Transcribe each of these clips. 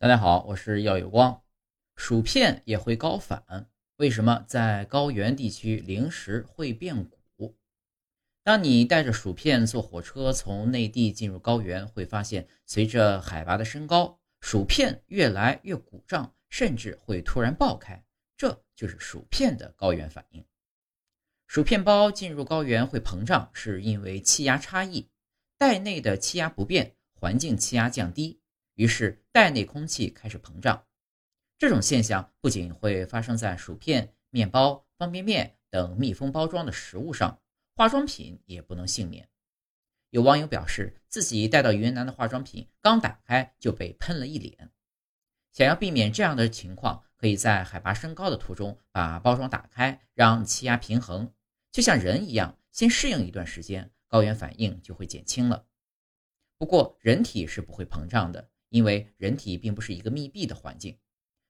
大家好，我是耀有光。薯片也会高反，为什么在高原地区零食会变鼓？当你带着薯片坐火车从内地进入高原，会发现随着海拔的升高，薯片越来越鼓胀，甚至会突然爆开。这就是薯片的高原反应。薯片包进入高原会膨胀，是因为气压差异，袋内的气压不变，环境气压降低。于是袋内空气开始膨胀，这种现象不仅会发生在薯片、面包、方便面等密封包装的食物上，化妆品也不能幸免。有网友表示，自己带到云南的化妆品刚打开就被喷了一脸。想要避免这样的情况，可以在海拔升高的途中把包装打开，让气压平衡，就像人一样，先适应一段时间，高原反应就会减轻了。不过，人体是不会膨胀的。因为人体并不是一个密闭的环境，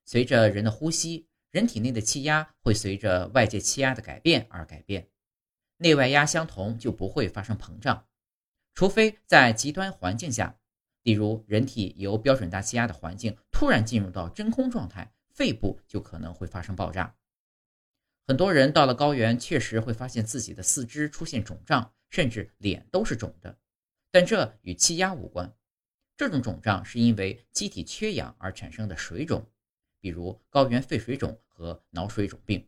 随着人的呼吸，人体内的气压会随着外界气压的改变而改变。内外压相同就不会发生膨胀，除非在极端环境下，例如人体由标准大气压的环境突然进入到真空状态，肺部就可能会发生爆炸。很多人到了高原，确实会发现自己的四肢出现肿胀，甚至脸都是肿的，但这与气压无关。这种肿胀是因为机体缺氧而产生的水肿，比如高原肺水肿和脑水肿病。